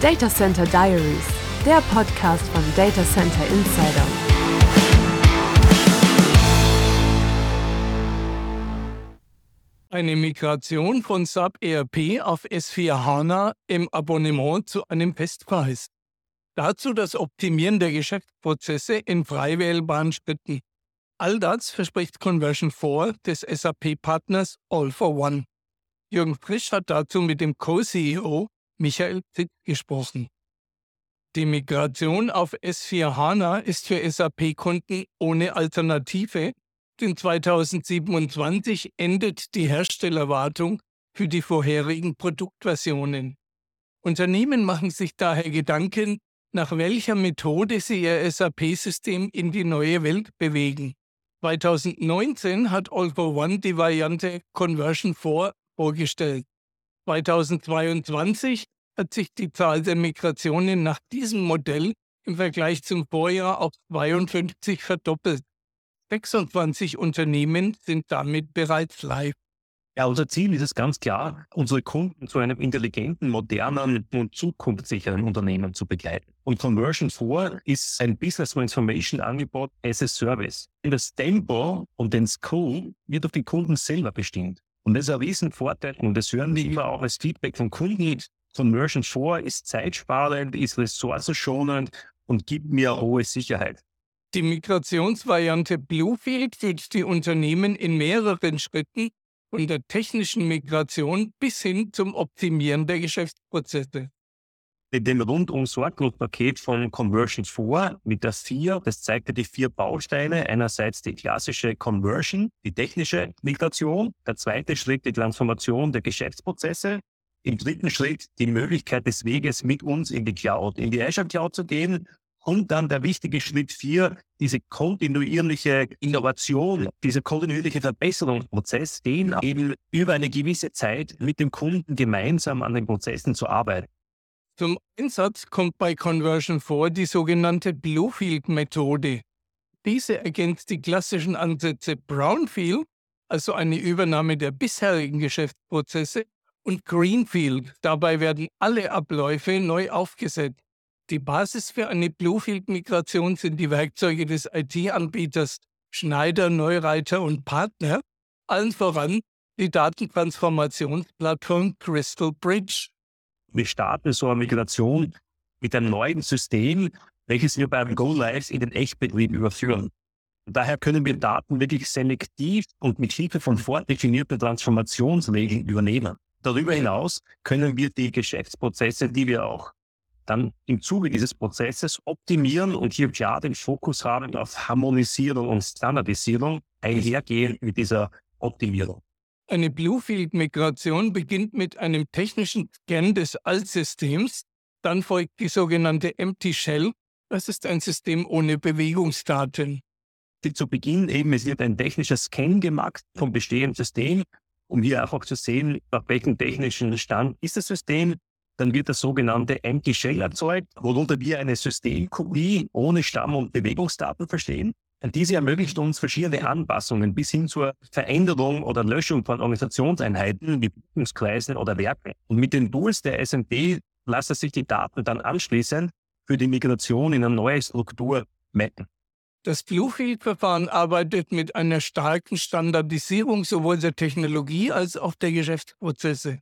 Data Center Diaries, der Podcast von Data Center Insider. Eine Migration von SAP ERP auf S4 HANA im Abonnement zu einem Festpreis. Dazu das Optimieren der Geschäftsprozesse in frei wählbaren Schritten. All das verspricht Conversion 4 des SAP-Partners All for One. Jürgen Frisch hat dazu mit dem Co-CEO Michael Zick gesprochen. Die Migration auf S4 HANA ist für SAP-Kunden ohne Alternative, denn 2027 endet die Herstellerwartung für die vorherigen Produktversionen. Unternehmen machen sich daher Gedanken, nach welcher Methode sie ihr SAP-System in die neue Welt bewegen. 2019 hat All for One die Variante Conversion 4 vorgestellt. 2022 hat sich die Zahl der Migrationen nach diesem Modell im Vergleich zum Vorjahr auf 52 verdoppelt. 26 Unternehmen sind damit bereits live. Ja, unser Ziel ist es ganz klar, unsere Kunden zu einem intelligenten, modernen und zukunftssicheren Unternehmen zu begleiten. Und Conversion 4 ist ein Business Transformation Angebot as a Service. Das Tempo und den Scope wird auf die Kunden selber bestimmt. Und das ist ein Riesenvorteil. Und das hören wir immer auch als Feedback von Kunden. Conversion 4 ist zeitsparend, ist ressourcenschonend und gibt mir hohe Sicherheit. Die Migrationsvariante Bluefield führt die Unternehmen in mehreren Schritten von der technischen Migration bis hin zum Optimieren der Geschäftsprozesse. Dem rundum Sorglos-Paket von Conversion 4 mit der 4, das zeigte die vier Bausteine. Einerseits die klassische Conversion, die technische Migration. Der zweite Schritt die Transformation der Geschäftsprozesse. Im dritten Schritt die Möglichkeit des Weges mit uns in die Cloud, in die Azure Cloud zu gehen und dann der wichtige Schritt vier, diese kontinuierliche Innovation, dieser kontinuierliche Verbesserungsprozess, den eben über eine gewisse Zeit mit dem Kunden gemeinsam an den Prozessen zu arbeiten. Zum Einsatz kommt bei Conversion 4 die sogenannte Bluefield-Methode. Diese ergänzt die klassischen Ansätze Brownfield, also eine Übernahme der bisherigen Geschäftsprozesse, und Greenfield. Dabei werden alle Abläufe neu aufgesetzt. Die Basis für eine Bluefield-Migration sind die Werkzeuge des IT-Anbieters Schneider, Neureiter und Partner, allen voran die Datentransformationsplattform Crystal Bridge. Wir starten so eine Migration mit einem neuen System, welches wir beim Go Live in den Echtbetrieb überführen. Und daher können wir Daten wirklich selektiv und mit Hilfe von vordefinierten Transformationsregeln übernehmen. Darüber hinaus können wir die Geschäftsprozesse, die wir auch dann im Zuge dieses Prozesses optimieren und hier klar den Fokus haben auf Harmonisierung und Standardisierung einhergehen mit dieser Optimierung. Eine Bluefield-Migration beginnt mit einem technischen Scan des Altsystems, dann folgt die sogenannte Empty Shell. Das ist ein System ohne Bewegungsdaten. Zu Beginn eben, es wird ein technischer Scan gemacht vom bestehenden System, um hier einfach zu sehen, auf welchem technischen Stand ist das System, dann wird das sogenannte Empty Shell erzeugt, worunter wir eine Systemkopie ohne Stamm- und Bewegungsdaten verstehen. Diese ermöglicht uns verschiedene Anpassungen bis hin zur Veränderung oder Löschung von Organisationseinheiten wie Buchungskreisen oder Werken. Und mit den Tools der SMD lassen sich die Daten dann anschließend für die Migration in eine neue Struktur mappen. Das Bluefield-Verfahren arbeitet mit einer starken Standardisierung sowohl der Technologie als auch der Geschäftsprozesse.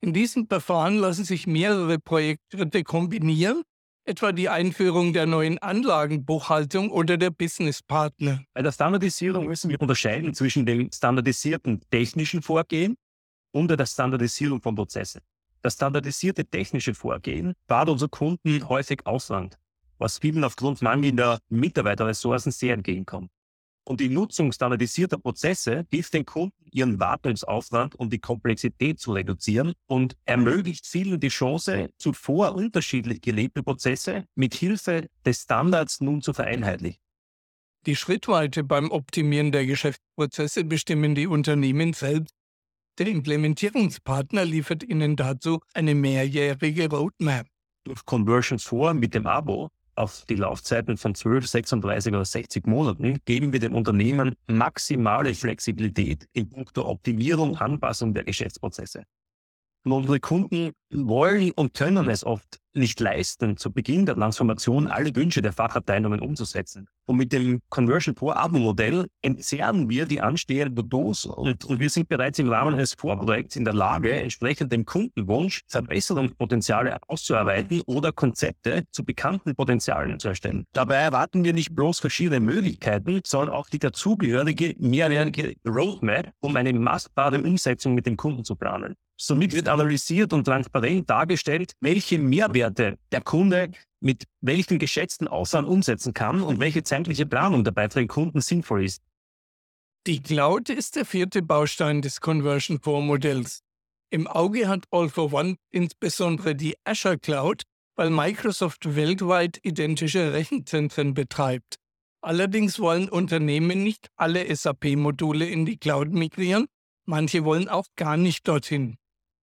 In diesem Verfahren lassen sich mehrere Projektschritte kombinieren, etwa die Einführung der neuen Anlagenbuchhaltung oder der Business Partner. Bei der Standardisierung müssen wir unterscheiden zwischen dem standardisierten technischen Vorgehen und der Standardisierung von Prozessen. Das standardisierte technische Vorgehen bat unsere Kunden häufig Ausland, was vielen aufgrund mangelnder Mitarbeiterressourcen sehr entgegenkommt. Und die Nutzung standardisierter Prozesse hilft den Kunden, ihren Wartungsaufwand und die Komplexität zu reduzieren und ermöglicht vielen die Chance, zuvor unterschiedlich gelebte Prozesse mit Hilfe des Standards nun zu vereinheitlichen. Die Schrittweite beim Optimieren der Geschäftsprozesse bestimmen die Unternehmen selbst. Der Implementierungspartner liefert ihnen dazu eine mehrjährige Roadmap. Durch Conversions 4 mit dem Abo auf die Laufzeiten von 12, 36 oder 60 Monaten geben wir dem Unternehmen maximale Flexibilität in puncto Optimierung, Anpassung der Geschäftsprozesse. Und unsere Kunden wollen und können es oft nicht leisten, zu Beginn der Transformation alle Wünsche der Fachabteilungen umzusetzen. Und mit dem Conversion Pro Abo-Modell entzerren wir die anstehenden Dos und, und wir sind bereits im Rahmen eines Vorprojekts in der Lage, entsprechend dem Kundenwunsch Verbesserungspotenziale auszuarbeiten oder Konzepte zu bekannten Potenzialen zu erstellen. Dabei erwarten wir nicht bloß verschiedene Möglichkeiten, sondern auch die dazugehörige mehrjährige Roadmap, um eine machbare Umsetzung mit dem Kunden zu planen. Somit wird analysiert und transparent dargestellt, welche Mehrwerte der Kunde mit welchem geschätzten Aufwand umsetzen kann und welche zeitliche Planung dabei für den Kunden sinnvoll ist. Die Cloud ist der vierte Baustein des Conversion Core Modells. Im Auge hat All for One insbesondere die Azure Cloud, weil Microsoft weltweit identische Rechenzentren betreibt. Allerdings wollen Unternehmen nicht alle SAP-Module in die Cloud migrieren, manche wollen auch gar nicht dorthin.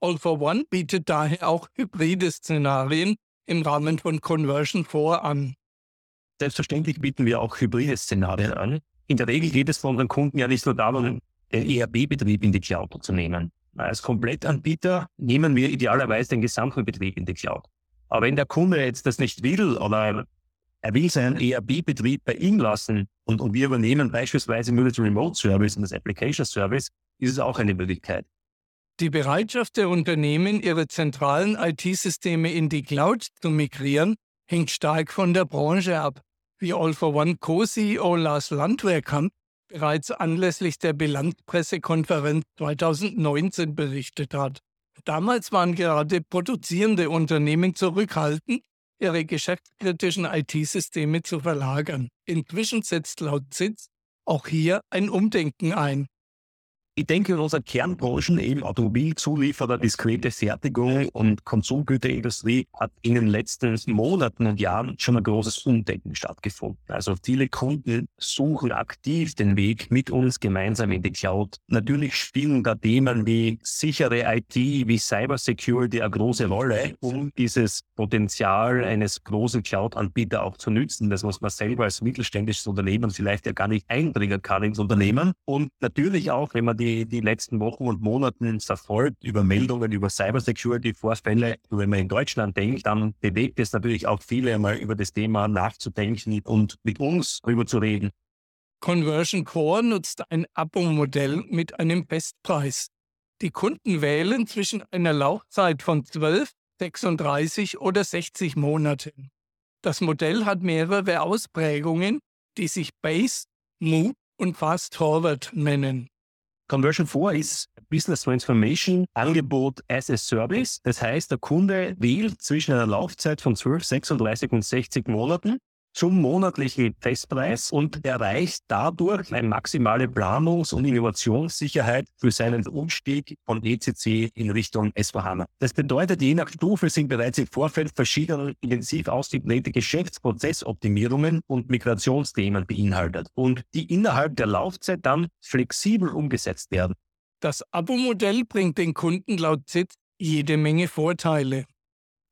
All for One bietet daher auch hybride Szenarien im Rahmen von Conversion 4 an. Selbstverständlich bieten wir auch hybride Szenarien an. In der Regel geht es von unseren Kunden ja nicht nur darum, den ERP-Betrieb in die Cloud zu nehmen. Als Komplettanbieter nehmen wir idealerweise den gesamten Betrieb in die Cloud. Aber wenn der Kunde jetzt das nicht will oder er will seinen ERP-Betrieb bei ihm lassen und, und wir übernehmen beispielsweise nur das Remote Service und das Application Service, ist es auch eine Möglichkeit. Die Bereitschaft der Unternehmen, ihre zentralen IT-Systeme in die Cloud zu migrieren, hängt stark von der Branche ab, wie All for One Co-CEO Lars Landwehrkamp bereits anlässlich der Bilanzpressekonferenz 2019 berichtet hat. Damals waren gerade produzierende Unternehmen zurückhaltend, ihre geschäftskritischen IT-Systeme zu verlagern. Inzwischen setzt laut ZITZ auch hier ein Umdenken ein. Ich denke, in unseren Kernbranchen, eben Automobilzulieferer, diskrete Fertigung und Konsumgüterindustrie, hat in den letzten Monaten und Jahren schon ein großes Umdenken stattgefunden. Also viele Kunden suchen aktiv den Weg mit uns gemeinsam in die Cloud. Natürlich spielen da Themen wie sichere IT, wie Cybersecurity eine große Rolle, um dieses Potenzial eines großen Cloud-Anbieters auch zu nützen, das was man selber als mittelständisches Unternehmen vielleicht ja gar nicht einbringen kann ins Unternehmen. Und natürlich auch, wenn man die die, die letzten Wochen und Monaten verfolgt über Meldungen über Cybersecurity-Vorfälle, wenn man in Deutschland denkt, dann bewegt es natürlich auch viele einmal über das Thema nachzudenken und mit uns darüber zu reden. Conversion Core nutzt ein Abo-Modell mit einem Festpreis. Die Kunden wählen zwischen einer Laufzeit von 12, 36 oder 60 Monaten. Das Modell hat mehrere Ausprägungen, die sich Base, Move und Fast Forward nennen. Conversion 4 ist Business Transformation Angebot as a Service. Das heißt, der Kunde wählt zwischen einer Laufzeit von 12, 36 und 60 Monaten zum monatlichen Festpreis und erreicht dadurch eine maximale Planungs- und Innovationssicherheit für seinen Umstieg von ECC in Richtung S4HANA. Das bedeutet, je nach Stufe sind bereits im Vorfeld verschiedene intensiv ausgeprägte Geschäftsprozessoptimierungen und Migrationsthemen beinhaltet und die innerhalb der Laufzeit dann flexibel umgesetzt werden. Das Abo-Modell bringt den Kunden laut ZIT jede Menge Vorteile.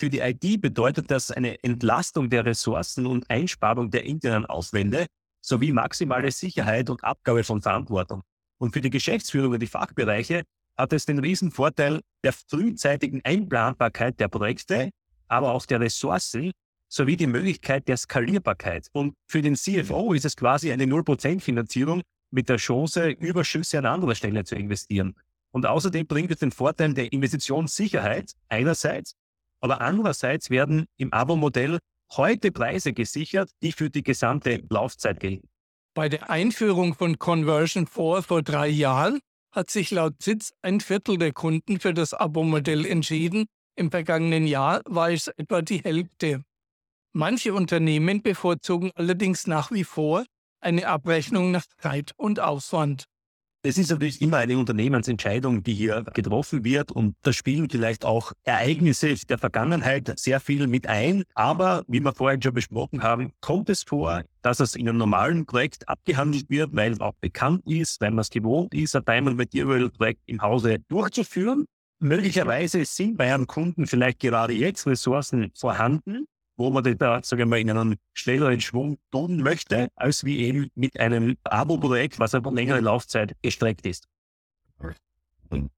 Für die IT bedeutet das eine Entlastung der Ressourcen und Einsparung der internen Aufwände sowie maximale Sicherheit und Abgabe von Verantwortung. Und für die Geschäftsführung und die Fachbereiche hat es den Riesenvorteil der frühzeitigen Einplanbarkeit der Projekte, aber auch der Ressourcen sowie die Möglichkeit der Skalierbarkeit. Und für den CFO ist es quasi eine 0% Finanzierung mit der Chance, Überschüsse an anderer Stelle zu investieren. Und außerdem bringt es den Vorteil der Investitionssicherheit einerseits aber andererseits werden im Abo-Modell heute Preise gesichert, die für die gesamte Laufzeit gelten. Bei der Einführung von Conversion 4 vor drei Jahren hat sich laut Sitz ein Viertel der Kunden für das Abo-Modell entschieden. Im vergangenen Jahr war es etwa die Hälfte. Manche Unternehmen bevorzugen allerdings nach wie vor eine Abrechnung nach Zeit und Aufwand. Das ist natürlich immer eine Unternehmensentscheidung, die hier getroffen wird und da spielen vielleicht auch Ereignisse der Vergangenheit sehr viel mit ein. Aber wie wir vorhin schon besprochen haben, kommt es vor, dass es in einem normalen Projekt abgehandelt wird, weil es auch bekannt ist, weil man es gewohnt ist, ein Diamond Material Projekt im Hause durchzuführen. Möglicherweise sind bei einem Kunden vielleicht gerade jetzt Ressourcen vorhanden, wo man da, sagen wir in einem schnelleren Schwung tun möchte, als wie eben mit einem Abo-Projekt, was über längere Laufzeit gestreckt ist. Nein.